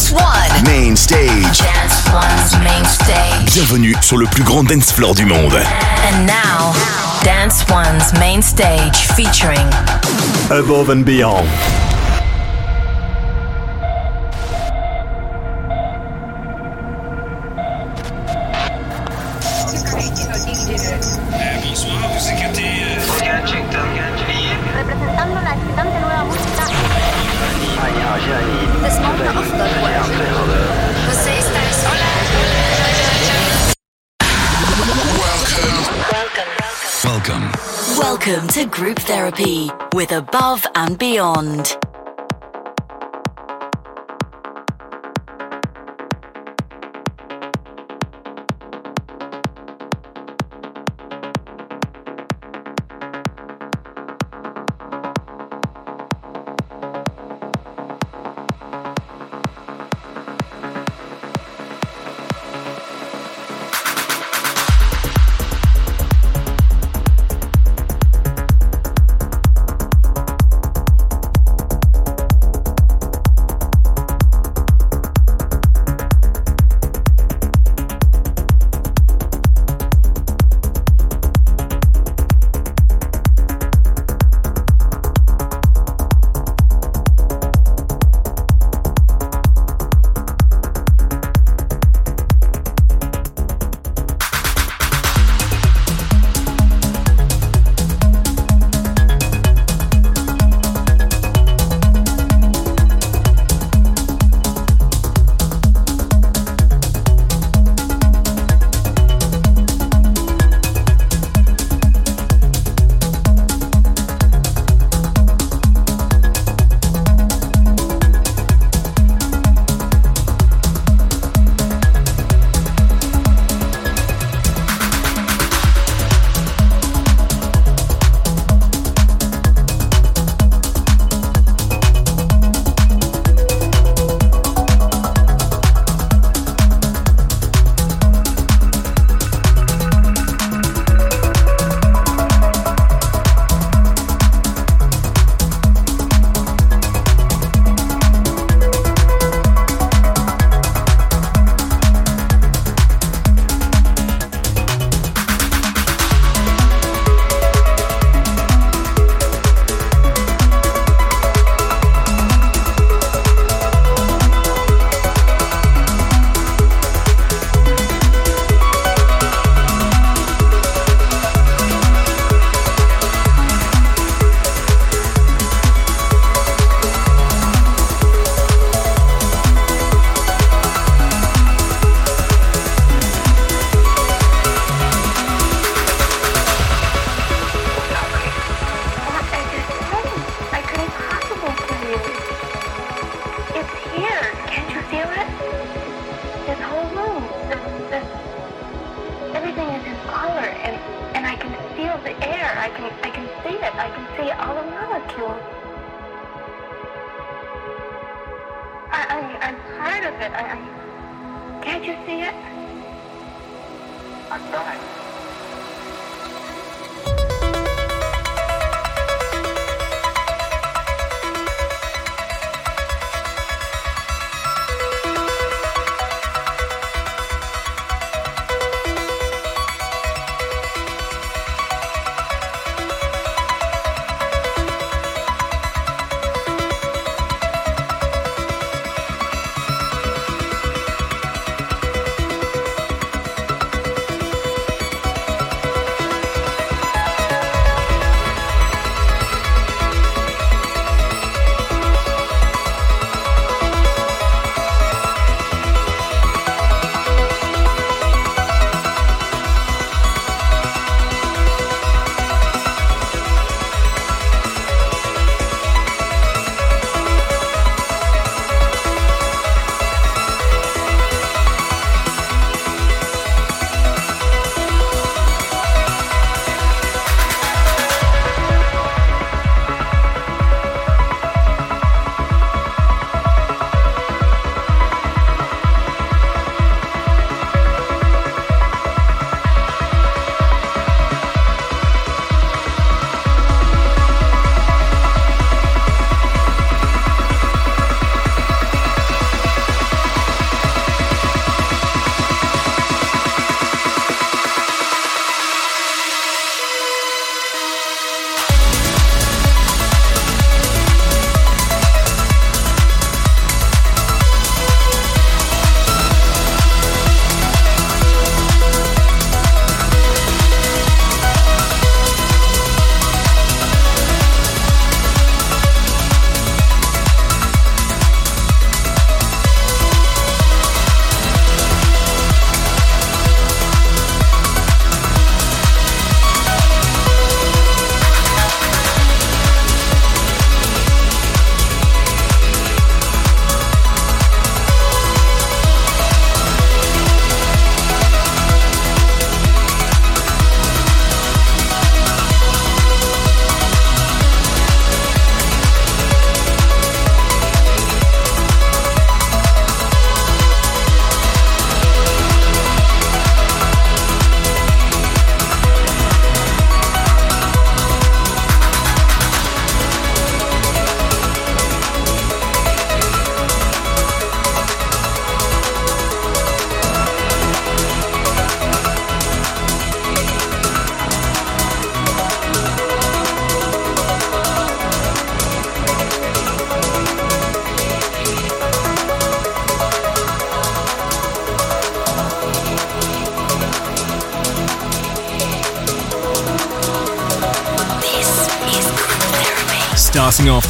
Dance One. Main stage. Dance One's main stage. Bienvenue sur le plus grand dance floor du monde. And now, Dance One's main stage featuring Above and Beyond. to group therapy with Above and Beyond.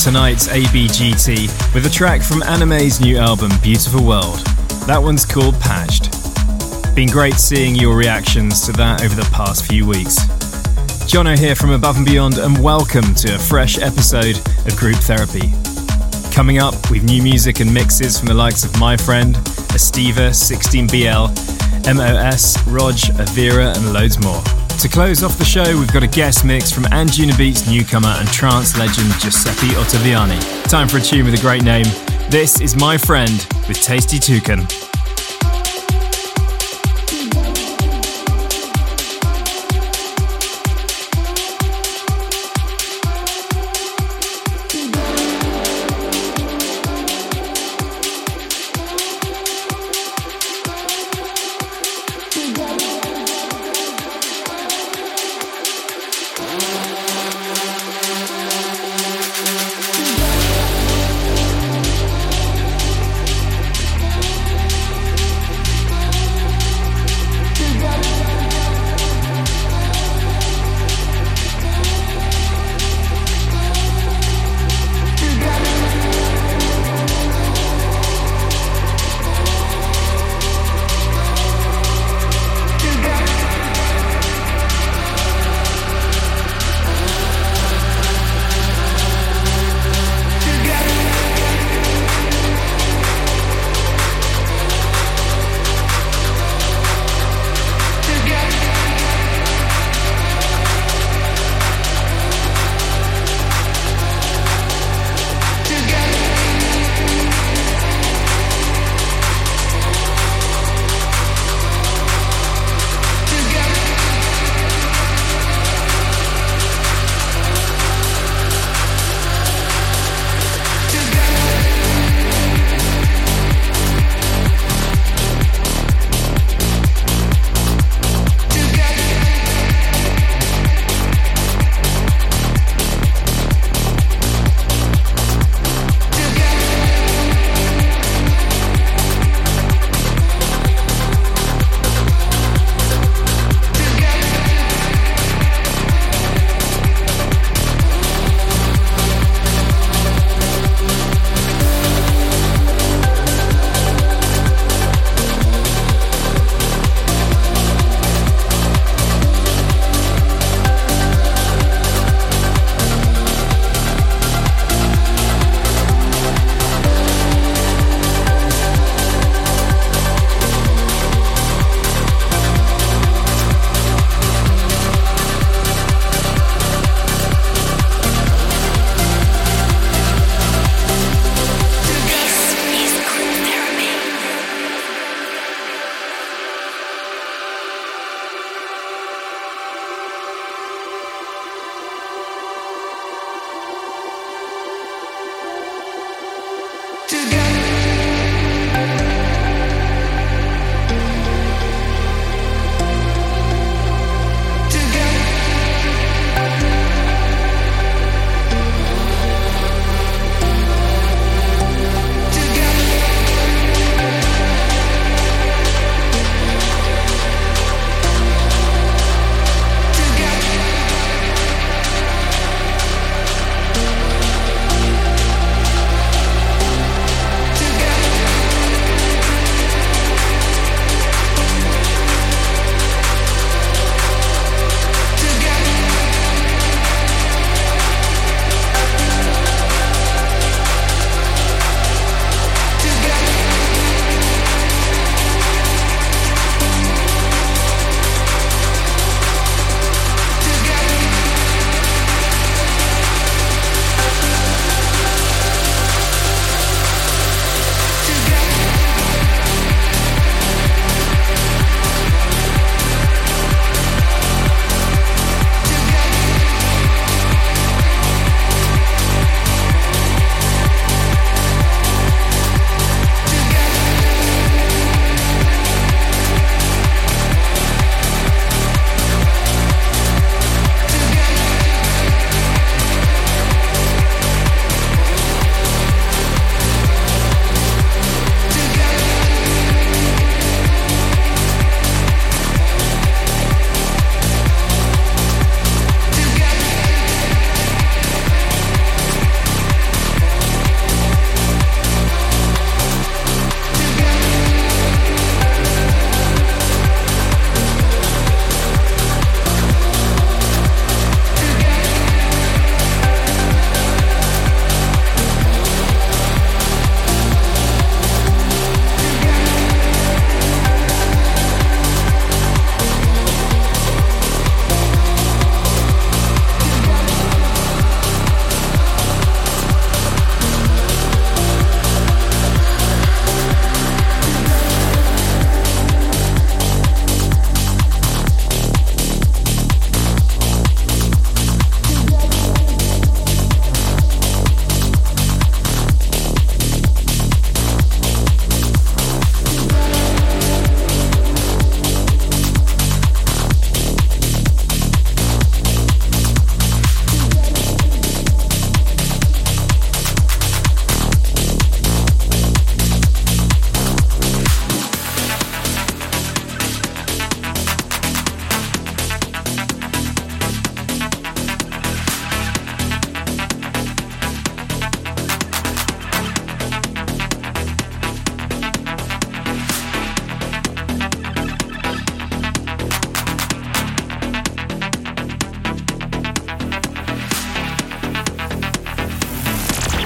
Tonight's ABGT with a track from Anime's new album, Beautiful World. That one's called Patched. Been great seeing your reactions to that over the past few weeks. Jono here from Above and Beyond, and welcome to a fresh episode of Group Therapy. Coming up, with new music and mixes from the likes of My Friend, Estiva, 16BL, MOS, Rodg, Avira, and loads more. To close off the show, we've got a guest mix from Anjunabeats newcomer and trance legend Giuseppe Ottaviani. Time for a tune with a great name. This is My Friend with Tasty Toucan.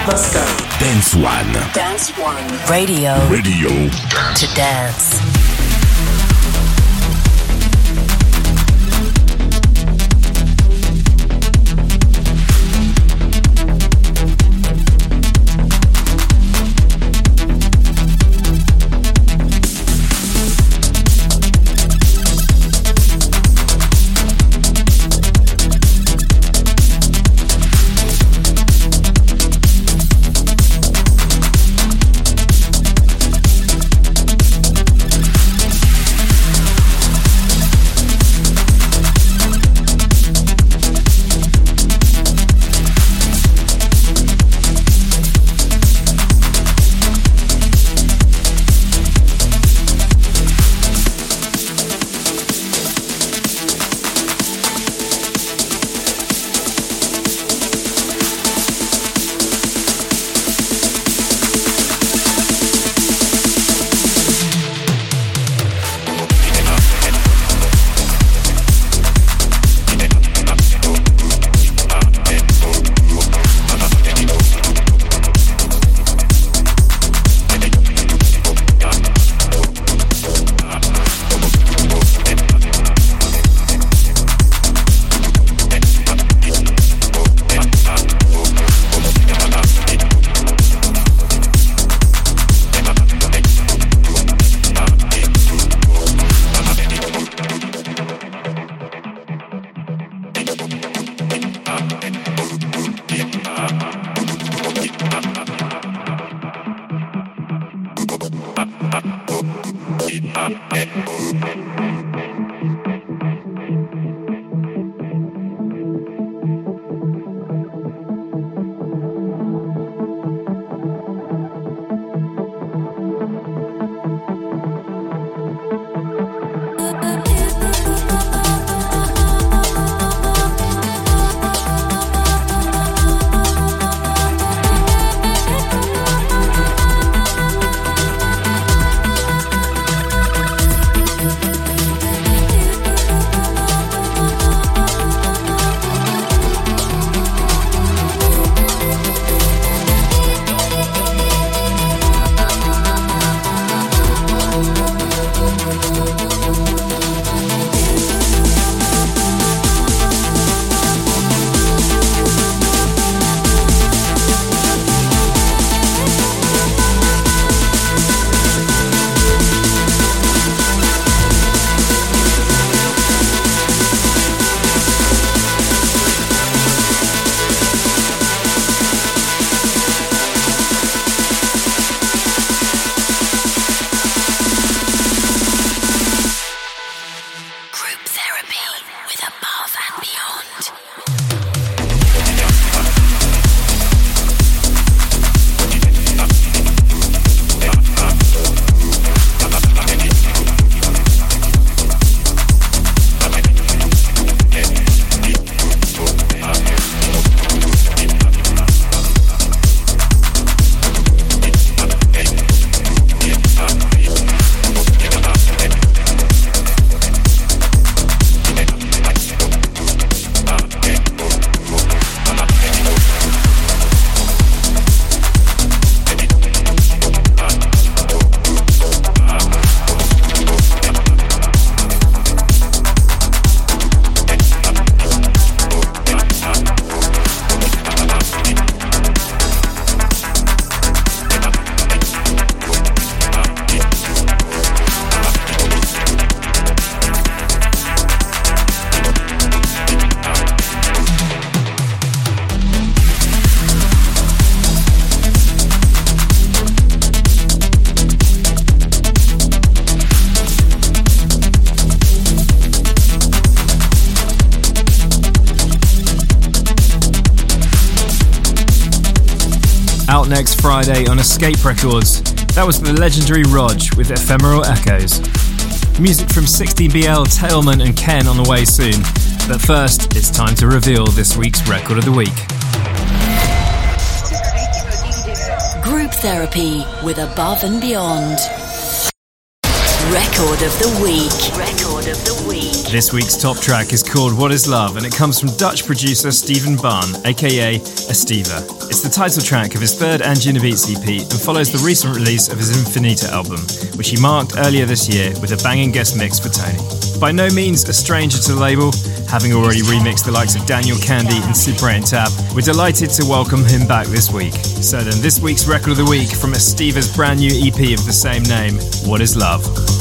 Pascal. Dance One. Dance One. Radio. Radio. To dance. Next Friday on Escape Records. That was the legendary Rodg with Ephemeral Echoes. Music from 16BL, Tailman, and Ken on the way soon. But first, it's time to reveal this week's Record of the Week. Group Therapy with Above and Beyond. Record of the Week. Record of the Week. This week's top track is called What Is Love and it comes from Dutch producer Steven Barn, aka Estiva. It's the title track of his third Anjunabeats EP and follows the recent release of his Infinita album, which he marked earlier this year with a banging guest mix for Tony. By no means a stranger to the label, having already remixed the likes of Daniel Kandi and Tab, we're delighted to welcome him back this week. So then, this week's Record of the Week from Estiva's brand new EP of the same name, What Is Love?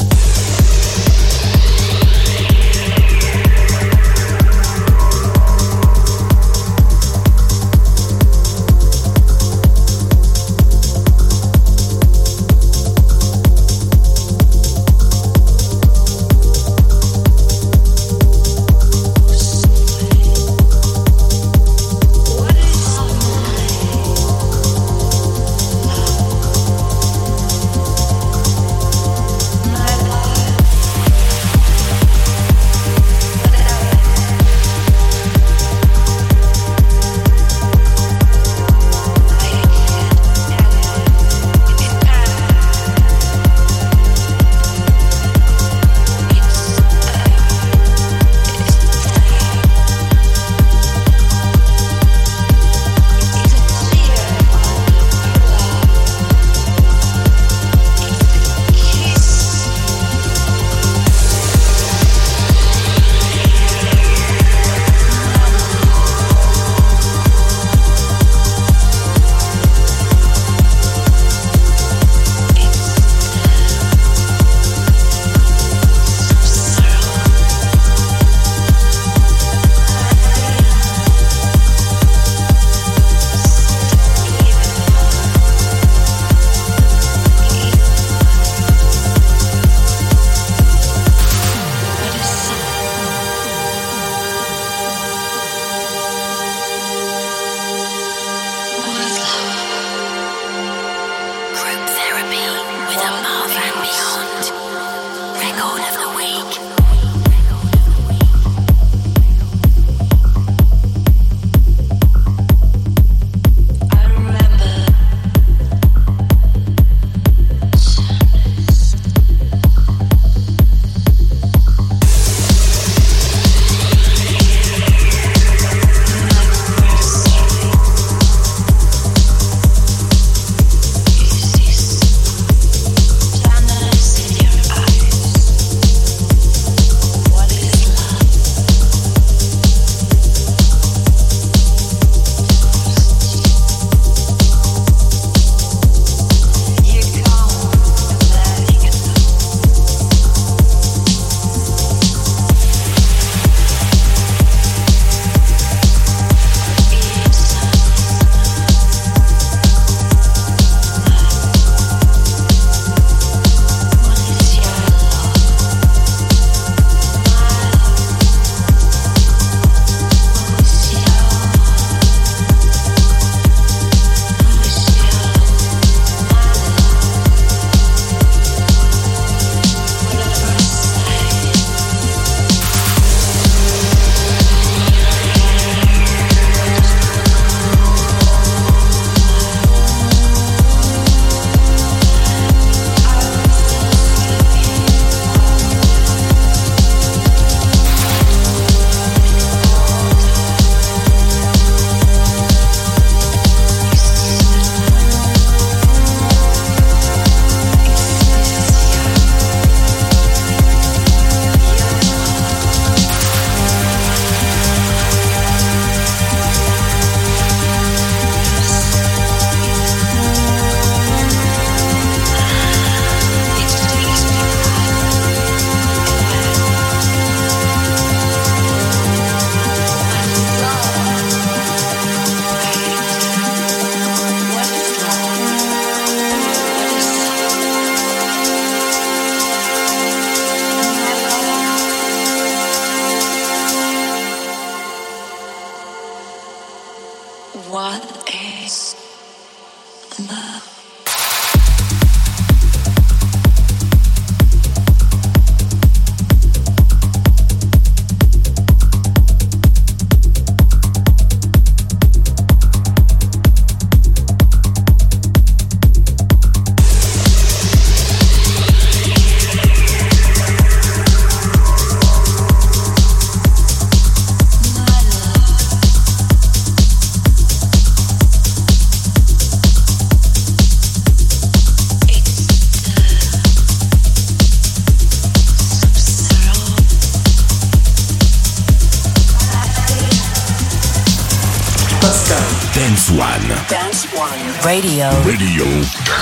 Radio. Radio.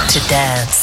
To dance.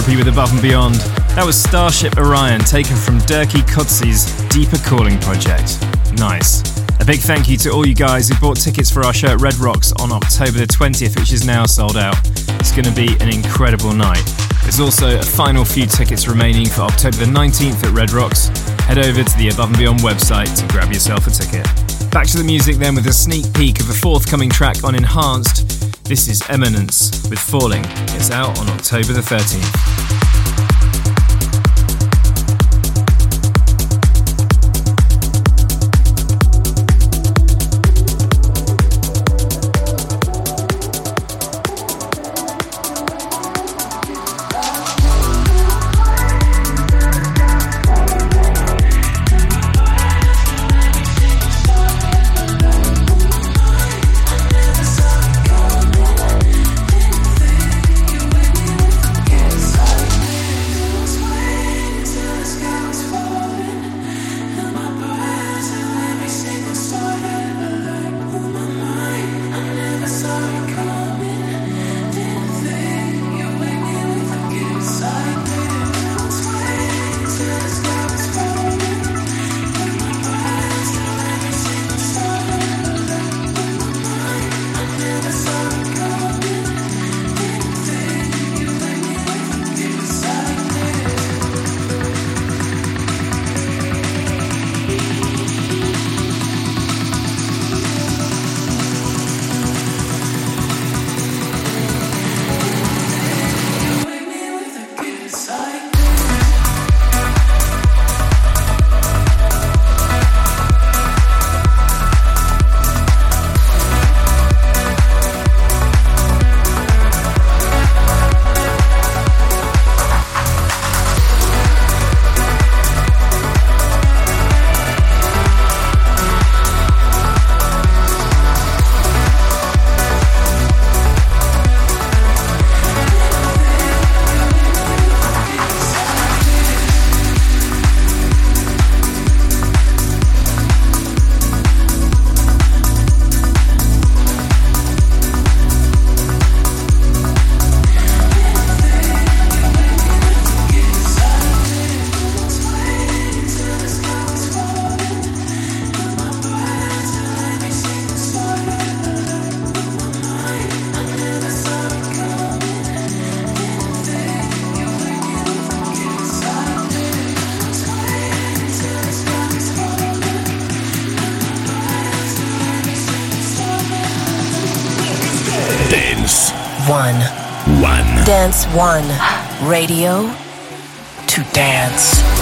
Therapy with Above and Beyond. That was Starship Orion, taken from Dirkie Kotze's Deeper Calling project. Nice. A big thank you to all you guys who bought tickets for our show at Red Rocks on October the 20th, which is now sold out. It's going to be an incredible night. There's also a final few tickets remaining for October the 19th at Red Rocks. Head over to the Above and Beyond website to grab yourself a ticket. Back to the music then with a sneak peek of a forthcoming track on Enhanced. This is Eminence with Falling. It's out on October the 13th. One. One. Dance One. Radio to dance.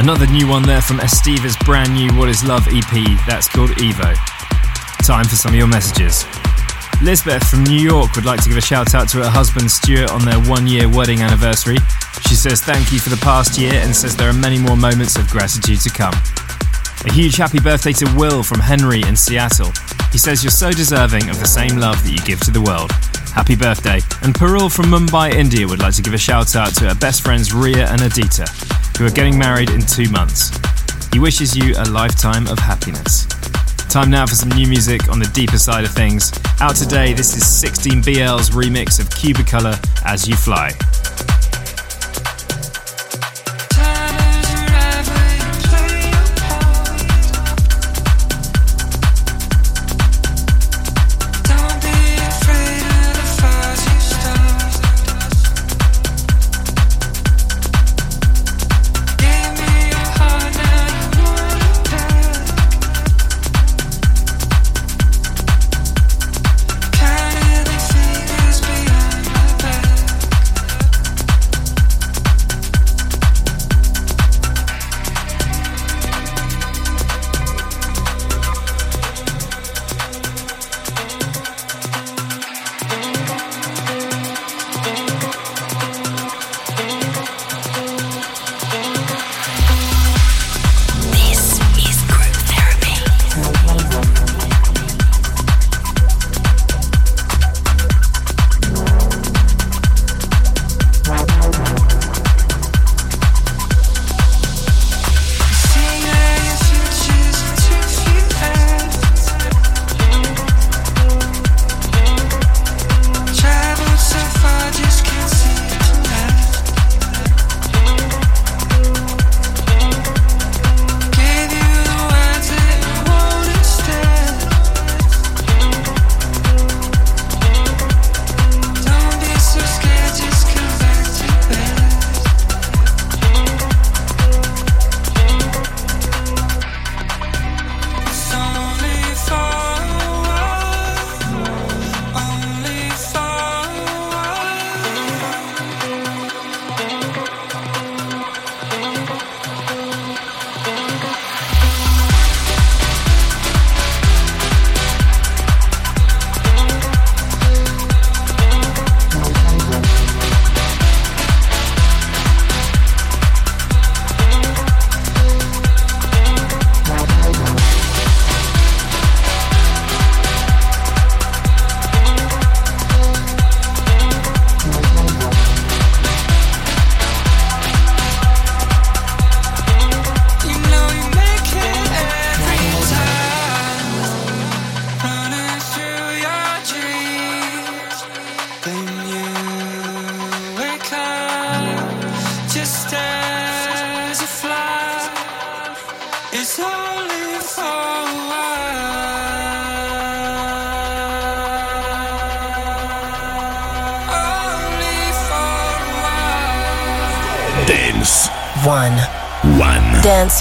Another new one there from Estiva's brand new What Is Love EP that's called Evo. Time for some of your messages. Lisbeth from New York would like to give a shout out to her husband Stuart on their one year wedding anniversary. She says thank you for the past year and says there are many more moments of gratitude to come. A huge happy birthday to Will from Henry in Seattle. He says you're so deserving of the same love that you give to the world. Happy birthday. And Parul from Mumbai, India would like to give a shout out to her best friends Ria and Adita, who are getting married in two months. He wishes you a lifetime of happiness. Time now for some new music on the deeper side of things. Out today, this is 16BL's remix of Cubicolor As You Fly.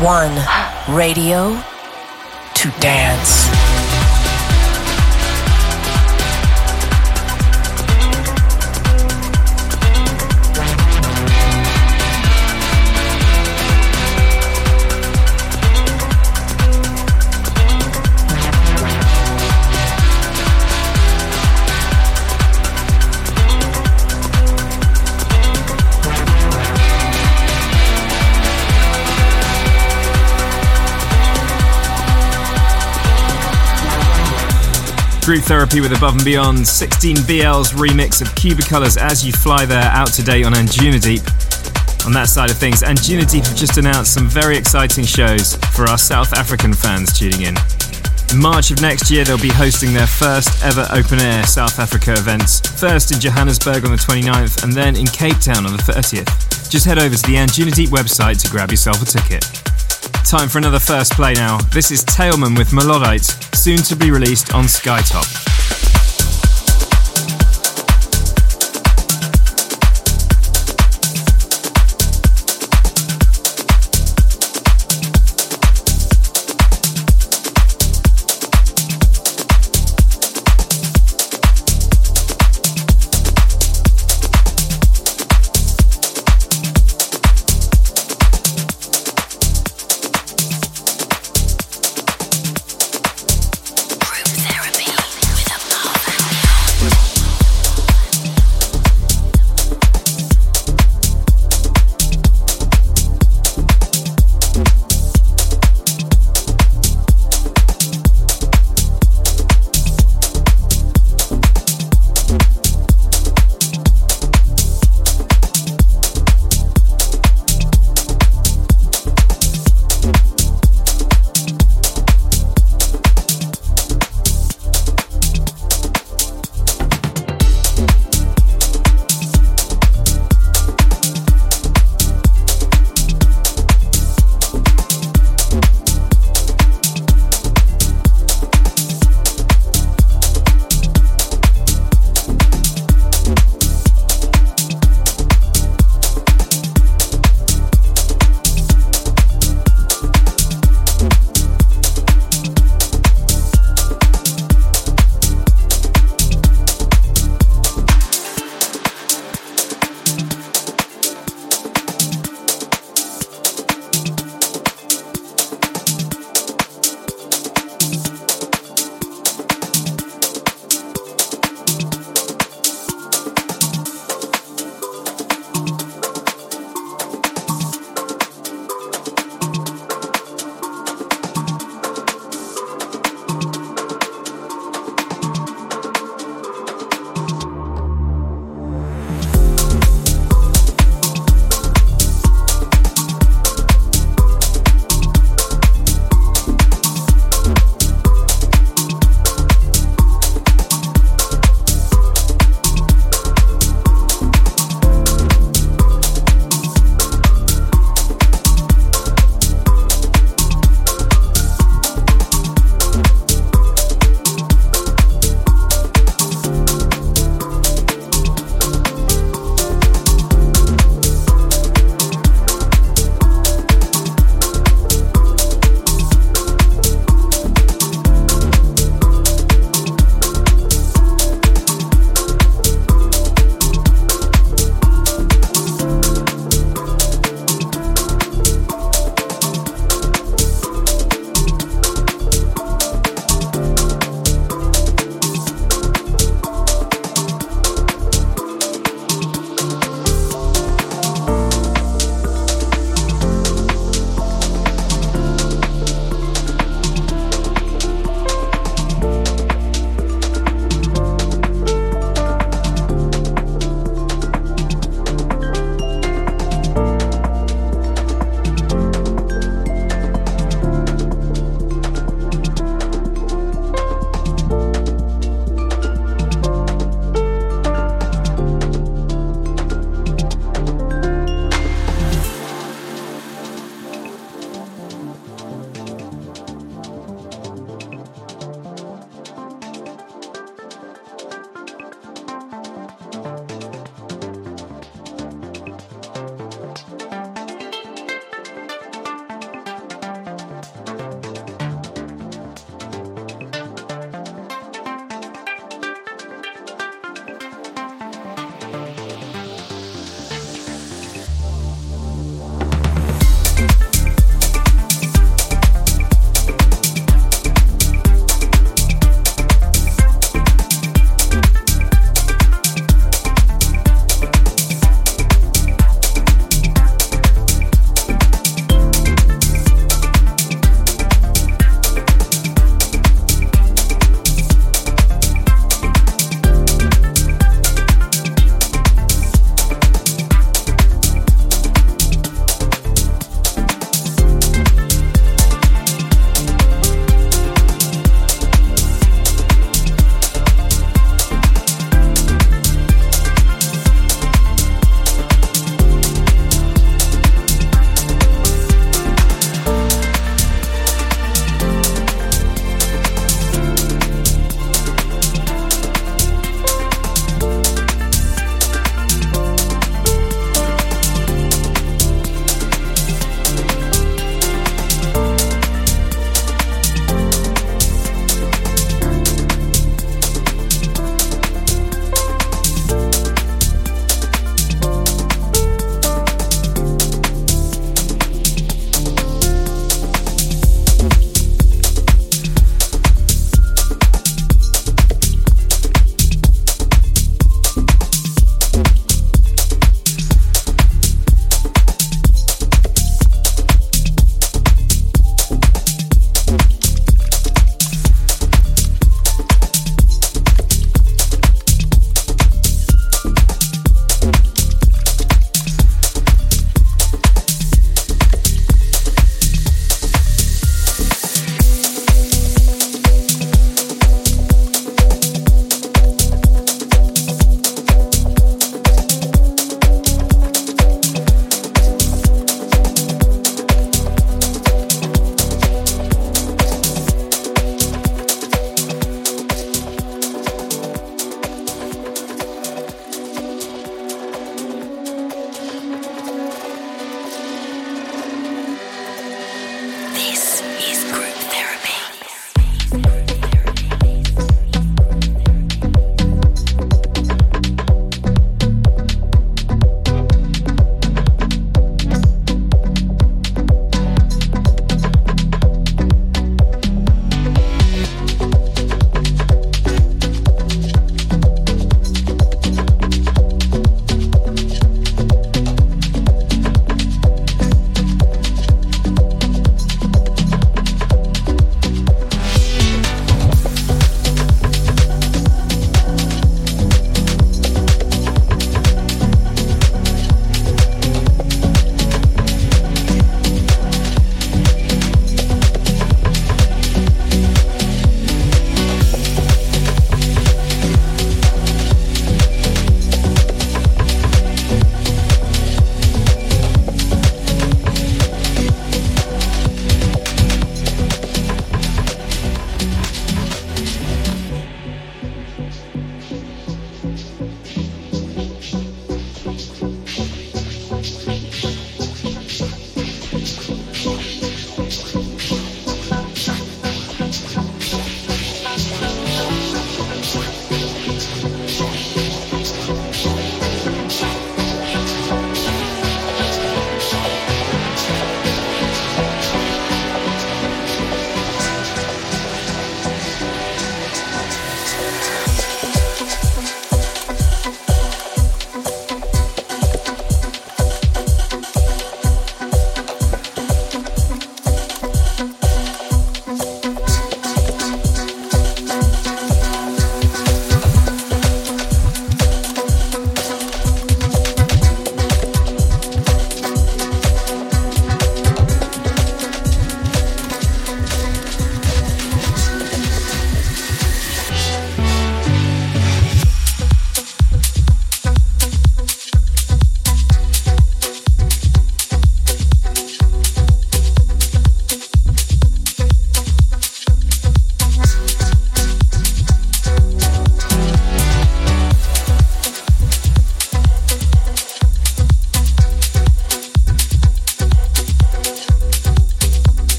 One radio Group Therapy with Above and Beyond, 16BL's remix of Cubicolors As You Fly There out today on Anjuna Deep. On that side of things, Anjuna Deep have just announced some very exciting shows for our South African fans tuning in. In March of next year, they'll be hosting their first ever open air South Africa events, first in Johannesburg on the 29th and then in Cape Town on the 30th. Just head over to the Anjuna Deep website to grab yourself a ticket. Time for another first play now. This is Tailman with Melodite, soon to be released on Skytop.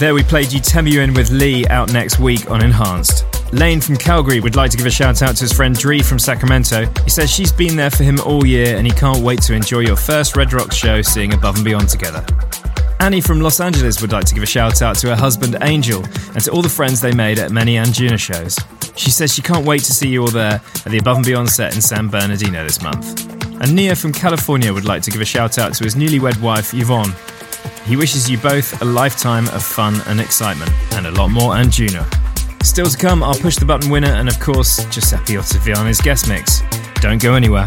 There we played you Temuin with Lee out next week on Enhanced. Lane from Calgary would like to give a shout out to his friend Dree from Sacramento. He says she's been there for him all year and he can't wait to enjoy your first Red Rocks show seeing Above and Beyond together. Annie from Los Angeles would like to give a shout out to her husband Angel and to all the friends they made at many Anjuna shows. She says she can't wait to see you all there at the Above and Beyond set in San Bernardino this month. And Nia from California would like to give a shout out to his newlywed wife Yvonne. He wishes you both a lifetime of fun and excitement, and a lot more Anjuna. Still to come, I'll push the button winner, and of course, Giuseppe Ottaviano's guest mix. Don't go anywhere.